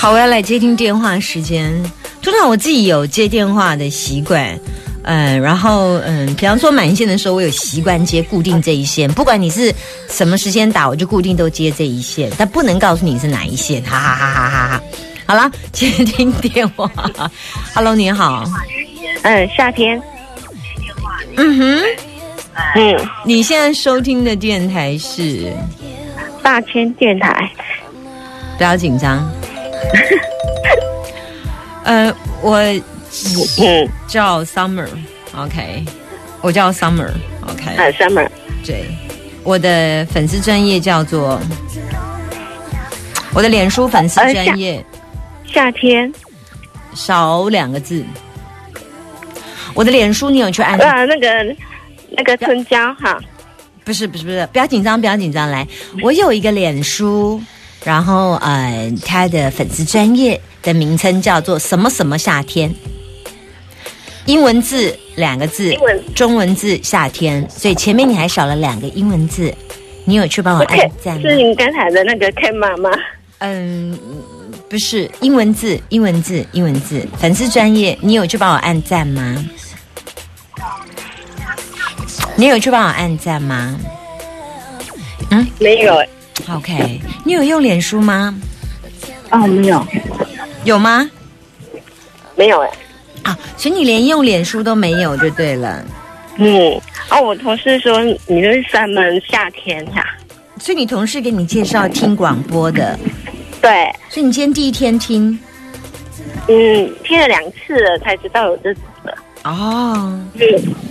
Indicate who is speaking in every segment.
Speaker 1: 好，我要来接听电话时间。通常我自己有接电话的习惯，嗯，然后嗯，比方说满线的时候，我有习惯接固定这一线，不管你是什么时间打，我就固定都接这一线，但不能告诉你是哪一线，哈哈哈哈哈哈。好了，接听电话，Hello，你好，
Speaker 2: 嗯，夏天，
Speaker 1: 嗯哼，
Speaker 2: 嗯，
Speaker 1: 你现在收听的电台是？
Speaker 2: 大千电台，
Speaker 1: 不要紧张。呃，我
Speaker 2: 我，
Speaker 1: 叫 Summer，OK，我叫 Summer，OK，
Speaker 2: 呃，Summer，
Speaker 1: 对，我的粉丝专业叫做我的脸书粉丝专业，
Speaker 2: 夏天，
Speaker 1: 少两个字。我的脸书你有去按？
Speaker 2: 呃，那个那个春娇哈，
Speaker 1: 不是不是不是，不要紧张不要紧张，来，我有一个脸书。然后，呃，他的粉丝专业的名称叫做什么什么夏天，英文字两个字，中文字夏天，所以前面你还少了两个英文字，你有去帮我按赞吗？
Speaker 2: 是您刚才的那个 K 妈吗？
Speaker 1: 嗯，不是，英文字，英文字，英文字，粉丝专业，你有去帮我按赞吗？你有去帮我按赞吗？
Speaker 2: 嗯，没有。
Speaker 1: OK，你有用脸书吗？
Speaker 2: 哦，没有。
Speaker 1: 有吗？
Speaker 2: 没有哎。
Speaker 1: 啊，所以你连用脸书都没有就对了。
Speaker 2: 嗯，哦，我同事说你是三门夏天呀。
Speaker 1: 所以你同事给你介绍听广播的。
Speaker 2: 对。
Speaker 1: 所以你今天第一天听。
Speaker 2: 嗯，听了两次了才知道有这种的。
Speaker 1: 哦。嗯，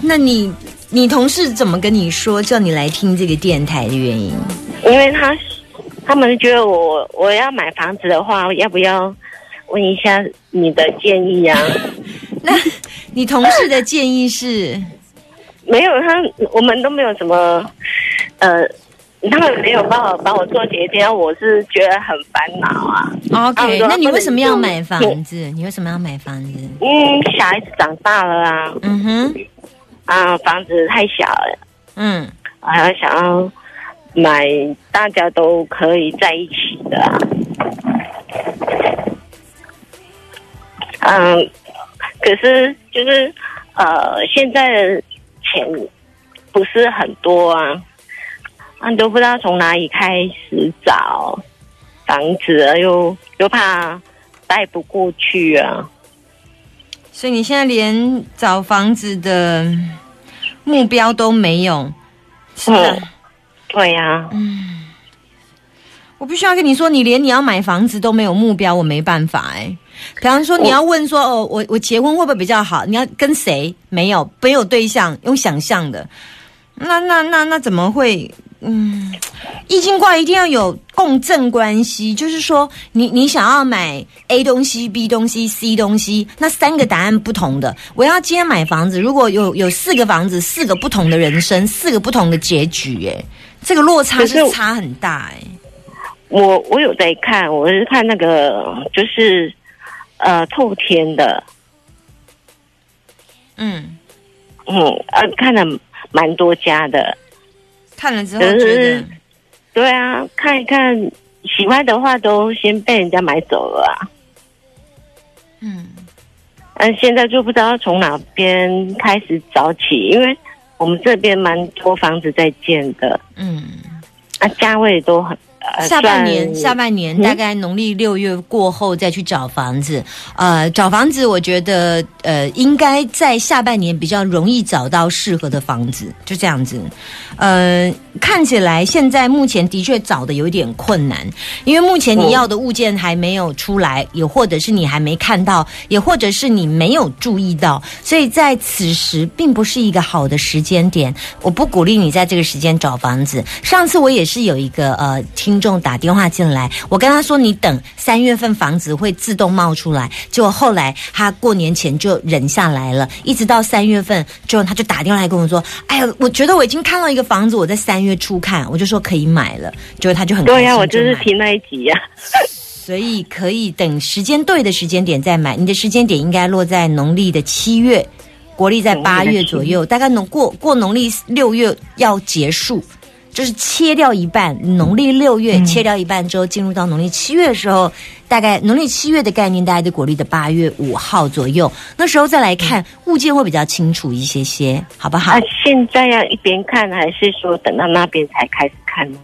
Speaker 1: 那你你同事怎么跟你说叫你来听这个电台的原因？
Speaker 2: 因为他他们觉得我我要买房子的话，要不要问一下你的建议啊？
Speaker 1: 那你同事的建议是？
Speaker 2: 没有，他我们都没有什么，呃，他们没有办法帮我做决定，我是觉得很烦恼
Speaker 1: 啊。OK，那你为什么要买房子？你为什么要买房子？
Speaker 2: 嗯，小孩子长大了啊。
Speaker 1: 嗯哼。
Speaker 2: 啊，房子太小了。
Speaker 1: 嗯。
Speaker 2: 我还要想要。买大家都可以在一起的。啊，嗯，可是就是呃，现在的钱不是很多啊，啊，都不知道从哪里开始找房子，又又怕带不过去啊，
Speaker 1: 所以你现在连找房子的目标都没有，是的。
Speaker 2: 对呀，
Speaker 1: 嗯，我必须要跟你说，你连你要买房子都没有目标，我没办法哎。比方说，你要问说，哦，我我结婚会不会比较好？你要跟谁？没有，没有对象，用想象的。那那那那怎么会？嗯，易经卦一定要有共振关系，就是说，你你想要买 A 东西、B 东西、C 东西，那三个答案不同的。我要今天买房子，如果有有四个房子，四个不同的人生，四个不同的结局，哎。这个落差是差很大哎，
Speaker 2: 我我有在看，我是看那个就是呃透天的，
Speaker 1: 嗯。
Speaker 2: 嗯呃看了蛮多家的，
Speaker 1: 看了之后觉得
Speaker 2: 对啊，看一看喜欢的话都先被人家买走了啊，
Speaker 1: 嗯，
Speaker 2: 嗯现在就不知道从哪边开始找起，因为。我们这边蛮多房子在建的，
Speaker 1: 嗯，
Speaker 2: 啊，价位都很呃
Speaker 1: 下半年，下半年
Speaker 2: 嗯
Speaker 1: 大概农历六月过后再去找房子。呃，找房子，我觉得呃，应该在下半年比较容易找到适合的房子，就这样子。呃，看起来现在目前的确找的有点困难，因为目前你要的物件还没有出来，也或者是你还没看到，也或者是你没有注意到，所以在此时并不是一个好的时间点。我不鼓励你在这个时间找房子。上次我也是有一个呃听众打电话进来，我跟他说你等三月份房子会自动冒出来，结果后来他过年前就忍下来了，一直到三月份之后他就打电话来跟我说，哎呀，我觉得我已经看到一个房子，我在三月初看，我就说可以买了，结果他就很
Speaker 2: 对呀、我就是
Speaker 1: 买
Speaker 2: 听那一集呀、
Speaker 1: 所以可以等时间对的时间点再买。你的时间点应该落在农历的七月，国历在八月左右，大概农过过农历六月要结束，就是切掉一半，农历六月切掉一半之后，进入到农历七月的时候，大概农历七月的概念，大概在国历的八月五号左右，那时候再来看物件会比较清楚一些些，好不好
Speaker 2: 啊，？现在要一边看，还是说等到那边才开始看呢？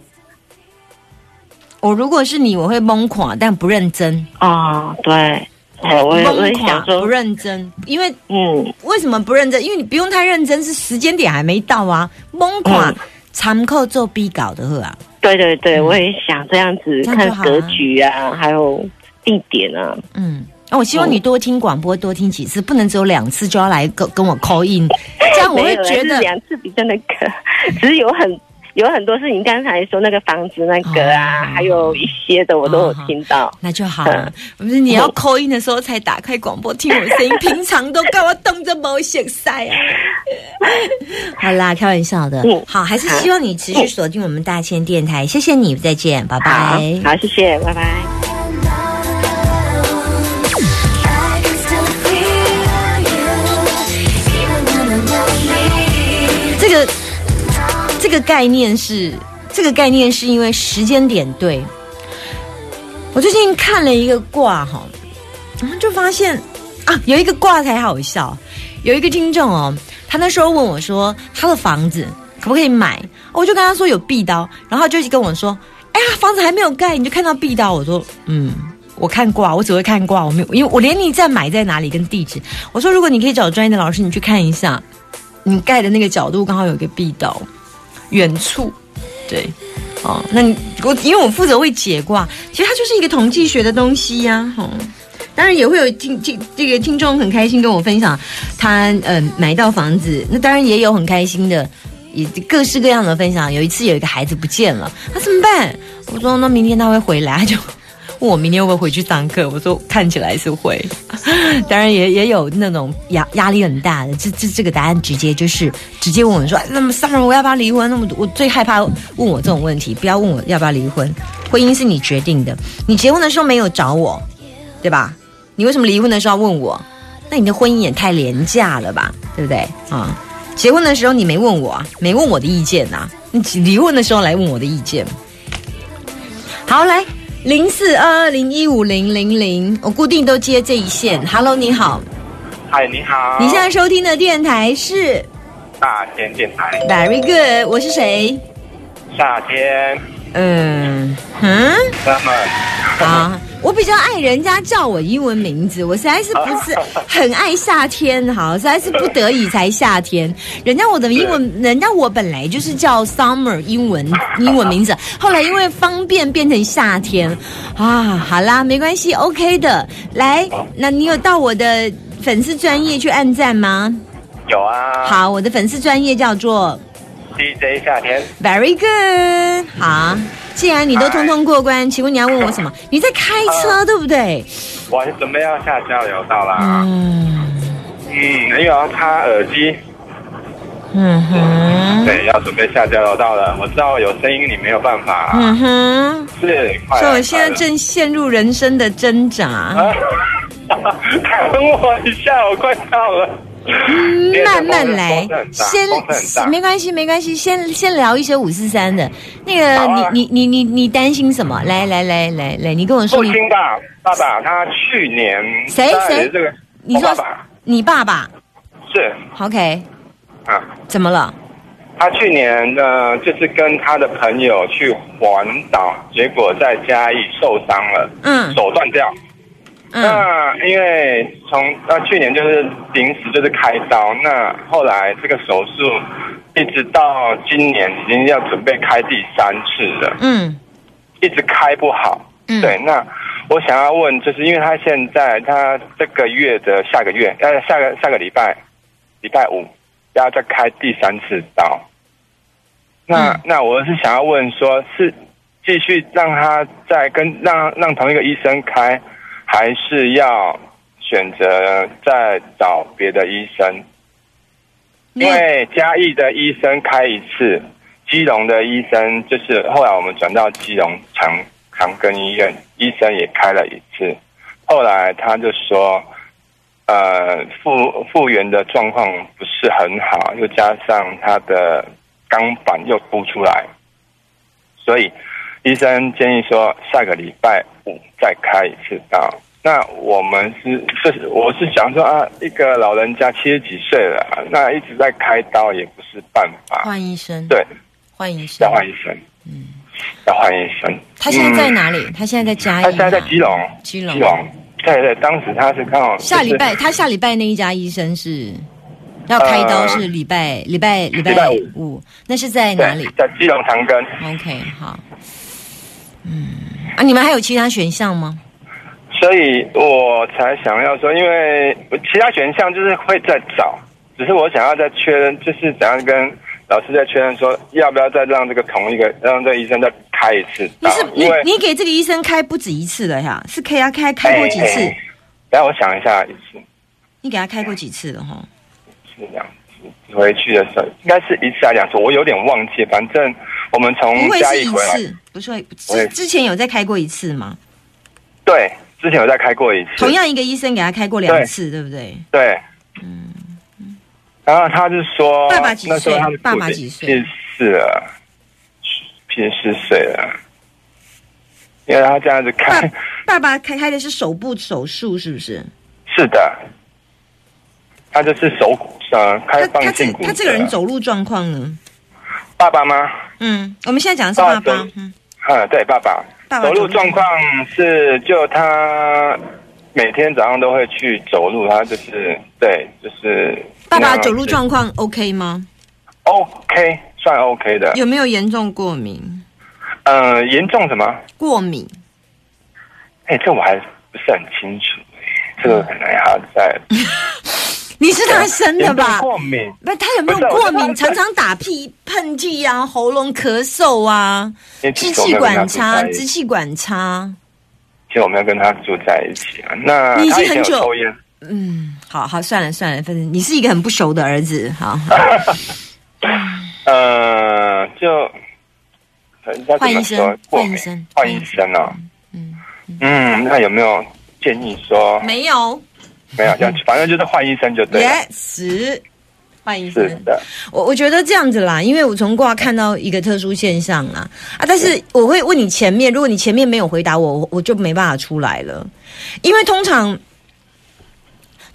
Speaker 1: 我如果是你，我会懵垮，但不认真，
Speaker 2: 哦，对，哎，我也我也
Speaker 1: 懵垮不
Speaker 2: 想说，
Speaker 1: 认真，因为
Speaker 2: 嗯，
Speaker 1: 为什么不认真？因为你不用太认真，是时间点还没到啊。懵垮
Speaker 2: 嗯
Speaker 1: 参考做比稿的好啊，
Speaker 2: 对对对，我也想这样子看格局啊，还有地点啊。
Speaker 1: 嗯。那我希望你多听广播，多听几次，不能只有两次就要来跟跟我 call in，这样我会觉得
Speaker 2: 两次比较那个，只是有很有很多是你刚才说那个房子那个啊，
Speaker 1: 哦
Speaker 2: 还有一些的我都有听到。
Speaker 1: 那就好了。不是你要 call in 的时候才打开广播听我声音，平常都干我动着毛线塞啊。好啦，开玩笑的。
Speaker 2: 嗯
Speaker 1: 好，还是希望你持续锁定我们大千电台，谢谢你，再见，拜
Speaker 2: 好
Speaker 1: 拜。
Speaker 2: 好，谢谢，拜拜。
Speaker 1: 个概念是这个概念是因为时间点对。我最近看了一个卦哈，然后就发现啊，有一个卦才好笑。有一个听众哦，他那时候问我说，他的房子可不可以买？我就跟他说有壁刀，然后他就跟我说，哎呀，房子还没有盖，你就看到壁刀。我说，嗯。我看卦，我只会看卦，我没有，因为我连你在买在哪里跟地址。我说，如果你可以找专业的老师，你去看一下，你盖的那个角度刚好有一个壁刀，远处，对，哦，那你我因为我负责会解卦，其实它就是一个统计学的东西呀、哦。当然也会有听听这个听众很开心跟我分享他呃买到房子，那当然也有很开心的，也各式各样的分享。有一次有一个孩子不见了，他怎么办？我说那明天他会回来，他就问我明天会不会回去上课。我说看起来是会，当然也也有那种压压力很大的。这这这个答案直接就是直接问我说，那么 Summer 我要不要离婚？那么我最害怕问我这种问题，不要问我要不要离婚，婚姻是你决定的，你结婚的时候没有找我，对吧？你为什么离婚的时候要问我？那你的婚姻也太廉价了吧，对不对啊？结婚的时候你没问我，没问我的意见呐、你离婚的时候来问我的意见。好，来零四二二零一五零零零，我固定都接这一线。Hello，你好，
Speaker 3: 嗨，你好。
Speaker 1: 你现在收听的电台是？
Speaker 3: 大天电台
Speaker 1: ，Very Good，我是谁？
Speaker 3: 夏天，
Speaker 1: 嗯嗯，
Speaker 3: 那么
Speaker 1: 好，我比较爱人家叫我英文名字，我实在是不是 很爱夏天，好，实在是不得已才夏天。人家我的英文，人家我本来就是叫 Summer 英文英文名字，后来因为方便变成夏天啊，好啦，没关系，OK 的。来，那你有到我的粉丝专业去按赞吗？
Speaker 3: 有啊。
Speaker 1: 好，我的粉丝专业叫做。
Speaker 3: ，DJ 夏天
Speaker 1: ，Very good，好。既然你都通通过关，请问你要问我什么？你在开车对不对？
Speaker 3: 我准备要下交流道啦。
Speaker 1: 嗯
Speaker 3: 嗯，因为要插耳机，
Speaker 1: 嗯哼，
Speaker 3: 对，要准备下交流道了。我知道有声音，你没有办法。
Speaker 1: 嗯哼，
Speaker 3: 是，快
Speaker 1: 所以我现在正陷入人生的挣扎。
Speaker 3: 啊，等我一下，我快到了。
Speaker 1: 嗯慢慢来先没关系，没关系，先先聊一些五四三的。那个，
Speaker 3: 啊
Speaker 1: 你你你你你担心什么？来来来来来，你跟我说你
Speaker 3: 父亲吧，爸爸他去年
Speaker 1: 谁谁
Speaker 3: 这个，
Speaker 1: 你说
Speaker 3: 我爸爸
Speaker 1: 你爸爸
Speaker 3: 是
Speaker 1: ，OK？
Speaker 3: 啊，
Speaker 1: 怎么了？
Speaker 3: 他去年呢，就是跟他的朋友去环岛，结果在嘉义受伤了，
Speaker 1: 嗯
Speaker 3: 手断掉。
Speaker 1: 嗯。
Speaker 3: 那因为从那去年就是临时就是开刀，那后来这个手术一直到今年已经要准备开第三次了，
Speaker 1: 嗯。
Speaker 3: 一直开不好。
Speaker 1: 嗯，
Speaker 3: 对，那我想要问，就是因为他现在他这个月的下个月，呃，下个下个礼拜，礼拜五要再开第三次刀。那、
Speaker 1: 嗯。
Speaker 3: 那我是想要问说，是继续让他再跟让让同一个医生开，还是要选择再找别的医生？因为嘉义的医生开一次，基隆的医生就是后来我们转到基隆长长庚医院，医生也开了一次，后来他就说，呃，复复原的状况不是很好，又加上他的钢板又凸出来，所以医生建议说下个礼拜五再开一次刀。那我们是，是我是想说啊，一个老人家七十几岁了，那一直在开刀也不是办法。
Speaker 1: 换医生，
Speaker 3: 对，
Speaker 1: 换医生
Speaker 3: 要，换医生，嗯，要换医生。
Speaker 1: 他现在在
Speaker 3: 嗯
Speaker 1: 哪里？他现在在嘉义吗，
Speaker 3: 他现在在基隆，
Speaker 1: 基隆
Speaker 3: 基隆。对对，当时他是刚好
Speaker 1: 下礼拜，他下礼拜那一家医生是要开刀，
Speaker 3: 呃
Speaker 1: 是礼拜礼拜礼
Speaker 3: 礼拜五
Speaker 1: 五，那是在哪里
Speaker 3: 在基隆长庚。
Speaker 1: ？OK，好，嗯，啊，你们还有其他选项吗？
Speaker 3: 所以我才想要说，因为其他选项就是会再找，只是我想要再确认，就是怎样跟老师再确认说，要不要再让这个同一个让这个医生再开一次刀
Speaker 1: 你是？你你给这个医生开不止一次了呀？是 K 他开开过几次？
Speaker 3: 等一下我想一下，一次
Speaker 1: 你给他开过几次了哈？
Speaker 3: 是两次，回去的时候应该是一次还是两次，我有点忘记。反正我们从
Speaker 1: 不会是一
Speaker 3: 嘉义回来，
Speaker 1: 次，不是会之之前有再开过一次吗？
Speaker 3: 对，之前有再开过一次，
Speaker 1: 同样一个医生给他开过两次，对不对？
Speaker 3: 对，嗯然后他就说，
Speaker 1: 爸爸几岁
Speaker 3: 他的
Speaker 1: 爸爸几岁
Speaker 3: 七十四了，七十岁了。因为他这样子
Speaker 1: 爸
Speaker 3: 看，
Speaker 1: 爸爸开开的是手部手术，是不是？
Speaker 3: 是的，他就是手骨呃开放性骨折。
Speaker 1: 他这个人走路状况呢？
Speaker 3: 爸爸吗？
Speaker 1: 嗯，我们现在讲的是爸爸嗯，
Speaker 3: 嗯，对，爸爸。
Speaker 1: 爸爸
Speaker 3: 走路状况是，就他每天早上都会去走路，他就是对，就是
Speaker 1: 爸爸走路状况 OK 吗
Speaker 3: ？OK，算 OK 的。
Speaker 1: 有没有严重过敏？
Speaker 3: 呃，严重什么？
Speaker 1: 过敏？
Speaker 3: 哎、这我还不是很清楚、哎，这个可能还要再
Speaker 1: 你是他生的吧？
Speaker 3: 过敏，
Speaker 1: 不，他有没有过敏？常常打屁、喷嚏啊，喉咙咳嗽啊，支气管差，支气管差。
Speaker 3: 其实我们要跟他住在一起啊。那
Speaker 1: 你已经很久
Speaker 3: 抽烟，
Speaker 1: 嗯，好好算了算了，反正你是一个很不熟的儿子，好，
Speaker 3: 呃，就
Speaker 1: 换医生换医生
Speaker 3: 换医生哦。
Speaker 1: 嗯
Speaker 3: 嗯，那有没有建议说
Speaker 1: 没有
Speaker 3: 没有？反正就是换医生就对了。
Speaker 1: ，yes，换医生
Speaker 3: 是。的，
Speaker 1: 我我觉得这样子啦，因为我从卦看到一个特殊现象啦啊，但是我会问你前面，如果你前面没有回答我，我我就没办法出来了，因为通常。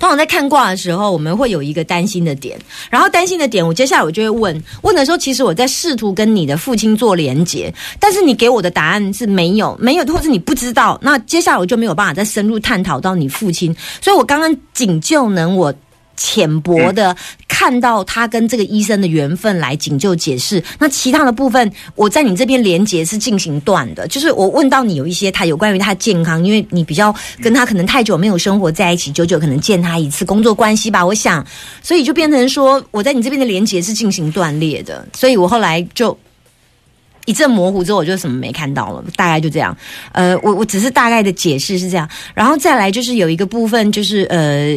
Speaker 1: 通常在看卦的时候，我们会有一个担心的点，然后担心的点，我接下来我就会问，问的时候，其实我在试图跟你的父亲做连接，但是你给我的答案是没有，没有，或者你不知道，那接下来我就没有办法再深入探讨到你父亲，所以我刚刚仅就能我浅薄的看到他跟这个医生的缘分来仅就解释。那其他的部分，我在你这边连接是进行断的，就是我问到你有一些他有关于他健康，因为你比较跟他可能太久没有生活在一起，久久可能见他一次，工作关系吧，我想，所以就变成说我在你这边的连接是进行断裂的，所以我后来就。一阵模糊之后，我就什么没看到了，大概就这样。呃，我我只是大概的解释是这样，然后再来就是有一个部分就是呃，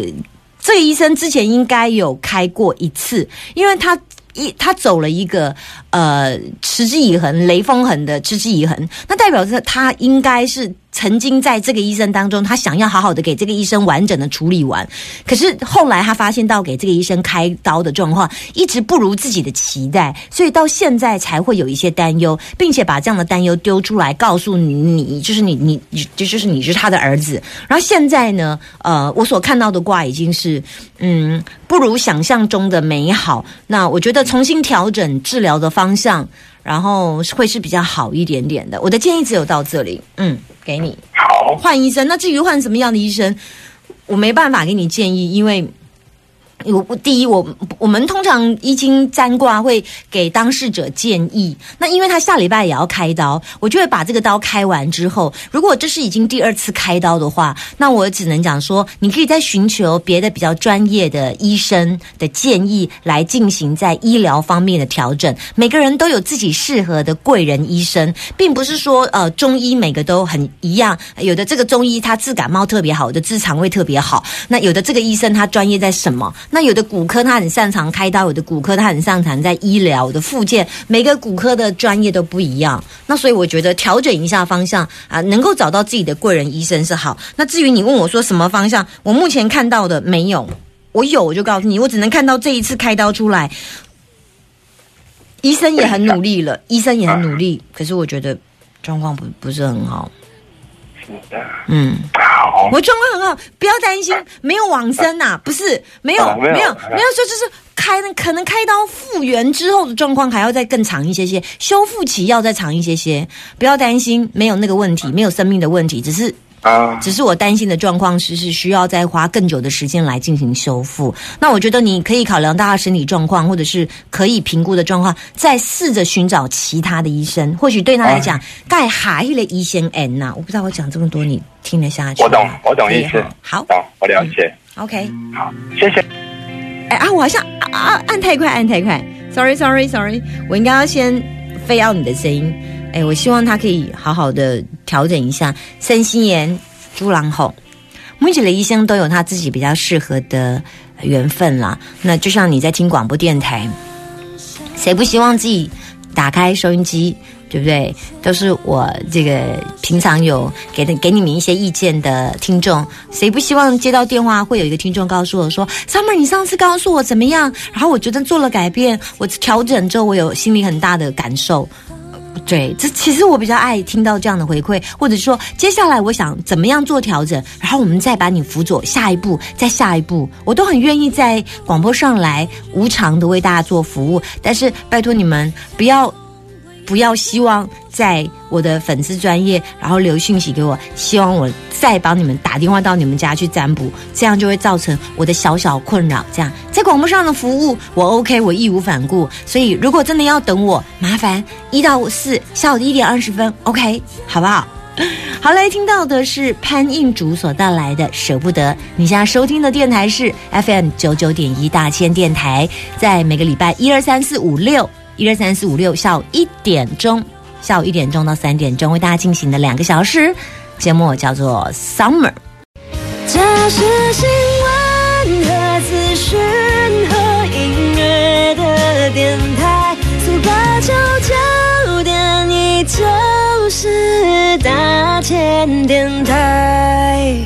Speaker 1: 这个医生之前应该有开过一次，因为他一他走了一个呃持之以恒、雷锋恒的持之以恒，那代表着他应该是曾经在这个医生当中，他想要好好的给这个医生完整的处理完，可是后来他发现到给这个医生开刀的状况一直不如自己的期待，所以到现在才会有一些担忧，并且把这样的担忧丢出来告诉你，就是你你就就是你是他的儿子。然后现在呢，呃，我所看到的卦已经是嗯不如想象中的美好。那我觉得重新调整治疗的方向。然后会是比较好一点点的。我的建议只有到这里，嗯，给你
Speaker 3: 好，
Speaker 1: 换医生。那至于换什么样的医生，我没办法给你建议，因为。我第一，我我们通常易经占卦会给当事者建议。那因为他下礼拜也要开刀，我就会把这个刀开完之后，如果这是已经第二次开刀的话，那我只能讲说，你可以再寻求别的比较专业的医生的建议来进行在医疗方面的调整。每个人都有自己适合的贵人医生，并不是说呃中医每个都很一样，有的这个中医他治感冒特别好，有的治肠胃特别好，那有的这个医生他专业在什么？那有的骨科他很擅长开刀，有的骨科他很擅长在医疗的附件，每个骨科的专业都不一样。那所以我觉得调整一下方向啊，能够找到自己的贵人医生是好。那至于你问我说什么方向，我目前看到的没有，我有我就告诉你，我只能看到这一次开刀出来，医生也很努力了，医生也很努力，可是我觉得状况不不是很好。嗯。
Speaker 3: 好，
Speaker 1: 我状况很好，不要担心，没有往生呐、不是没有、
Speaker 3: 哦没有
Speaker 1: 没有没有说就是开可能开刀复原之后的状况还要再更长一些些，修复期要再长一些些，不要担心，没有那个问题，没有生命的问题，只是
Speaker 3: 啊，
Speaker 1: 只是我担心的状况是是需要再花更久的时间来进行修复。那我觉得你可以考量到他身体状况，或者是可以评估的状况，再试着寻找其他的医生，或许对他来讲，盖还的医生 N 呐、我不知道我讲这么多你听得下去吗？
Speaker 3: 我懂，我懂意思，
Speaker 1: 好
Speaker 3: 懂，我了解。
Speaker 1: ，OK。
Speaker 3: 好，谢谢。
Speaker 1: 哎啊，我好像啊啊按太快，按太快，sorry sorry sorry，我应该要先飞要你的声音。哎，我希望他可以好好的调整一下。身心炎、猪狼吼，每一个医生都有他自己比较适合的缘分啦。那就像你在听广播电台，谁不希望自己打开收音机？对不对？都是我这个平常有给的给你们一些意见的听众，谁不希望接到电话会有一个听众告诉我说：“Summer，你上次告诉我怎么样？然后我觉得做了改变，我调整之后，我有心里很大的感受。”对，这其实我比较爱听到这样的回馈，或者说接下来我想怎么样做调整，然后我们再把你辅佐下一步，再下一步，我都很愿意在广播上来无偿的为大家做服务。但是拜托你们不要不要希望在我的粉丝专业，然后留讯息给我，希望我再帮你们打电话到你们家去占卜，这样就会造成我的小小困扰。这样在广播上的服务我 OK，我义无反顾。所以如果真的要等我，麻烦一到四下午一点二十分，OK，好不好？好，来听到的是潘映竹所带来的《舍不得》。你现在收听的电台是 FM 九九点一大千电台，在每个礼拜一二三四五六一二三四五六下午一点钟，下午一点钟到三点钟为大家进行的两个小时节目叫做 Summer。
Speaker 4: 这是新闻和资讯和音乐的电台，速八九九点一就是大千电台。